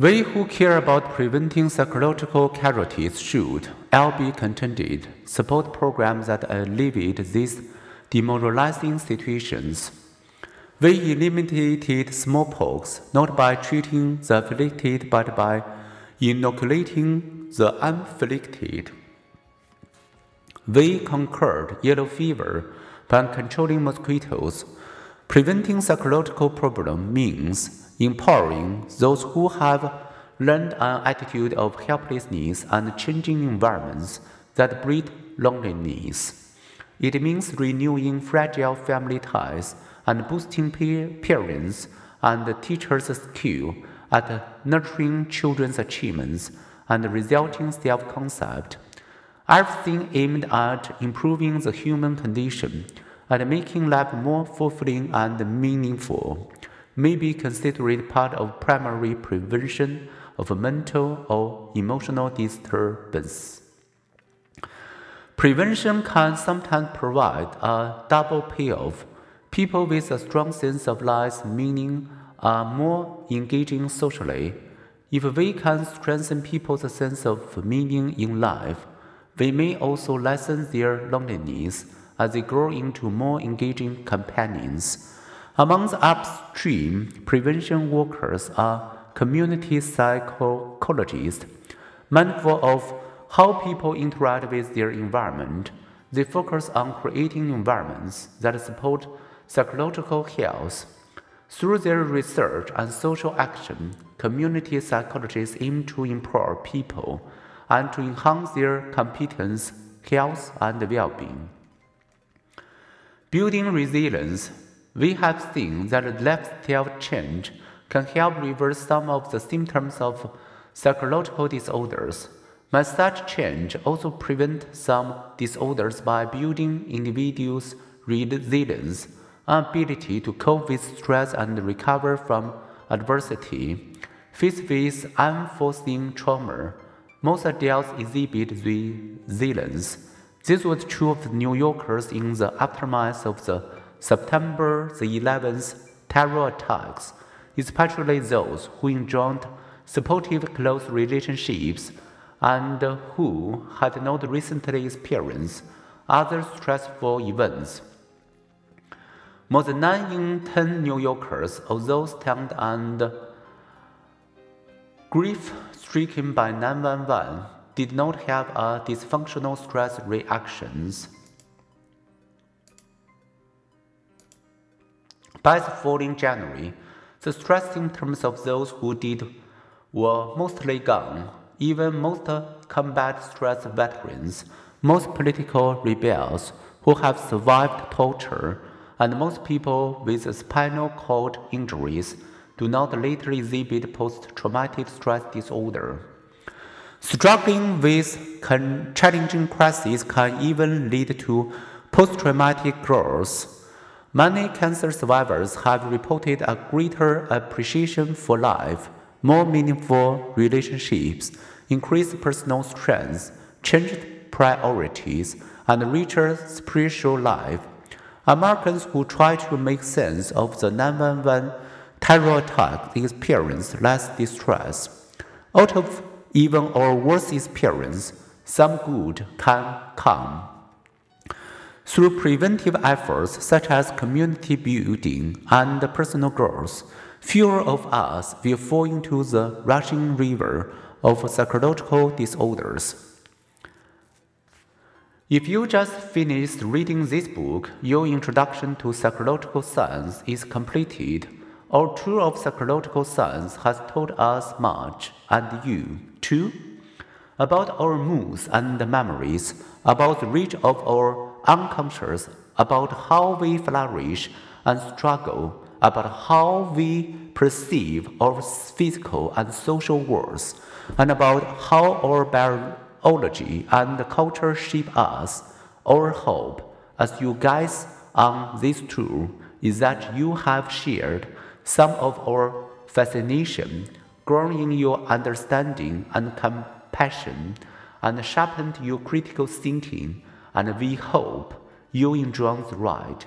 We who care about preventing psychological casualties should, be contended, support programs that alleviate these demoralizing situations. We eliminated smallpox not by treating the afflicted but by inoculating the afflicted. We conquered yellow fever by controlling mosquitoes. Preventing psychological problems means empowering those who have learned an attitude of helplessness and changing environments that breed loneliness. It means renewing fragile family ties and boosting parents and teachers' skill at nurturing children's achievements and resulting self concept. Everything aimed at improving the human condition and making life more fulfilling and meaningful may be considered part of primary prevention of mental or emotional disturbance. Prevention can sometimes provide a double payoff. People with a strong sense of life's meaning are more engaging socially. If we can strengthen people's sense of meaning in life, we may also lessen their loneliness as they grow into more engaging companions. Among the upstream prevention workers are community psychologists, mindful of how people interact with their environment. They focus on creating environments that support psychological health. Through their research and social action, community psychologists aim to empower people and to enhance their competence, health, and well being. Building resilience, we have seen that lifestyle change can help reverse some of the symptoms of psychological disorders. But such change also prevents some disorders by building individuals' resilience, ability to cope with stress and recover from adversity, faced with unforeseen trauma, most adults exhibit resilience. This was true of New Yorkers in the aftermath of the September the 11th terror attacks, especially those who enjoyed supportive close relationships and who had not recently experienced other stressful events. More than 9 in 10 New Yorkers, although stunned and grief stricken by 911 did not have a dysfunctional stress reactions. By the following January, the stress symptoms of those who did were mostly gone. Even most combat stress veterans, most political rebels who have survived torture, and most people with spinal cord injuries do not later exhibit post traumatic stress disorder. Struggling with challenging crises can even lead to post traumatic growth. Many cancer survivors have reported a greater appreciation for life, more meaningful relationships, increased personal strength, changed priorities, and richer spiritual life. Americans who try to make sense of the 911 terror attack experience less distress. Out of even our worst experience, some good can come. Through preventive efforts such as community building and personal growth, fewer of us will fall into the rushing river of psychological disorders. If you just finished reading this book, your introduction to psychological science is completed. Our tour of psychological science has taught us much, and you, too, about our moods and memories, about the reach of our unconscious, about how we flourish and struggle, about how we perceive our physical and social worth, and about how our biology and culture shape us. Our hope, as you guys on this tour, is that you have shared some of our fascination, grown in your understanding and compassion, and sharpened your critical thinking, and we hope you enjoy the ride.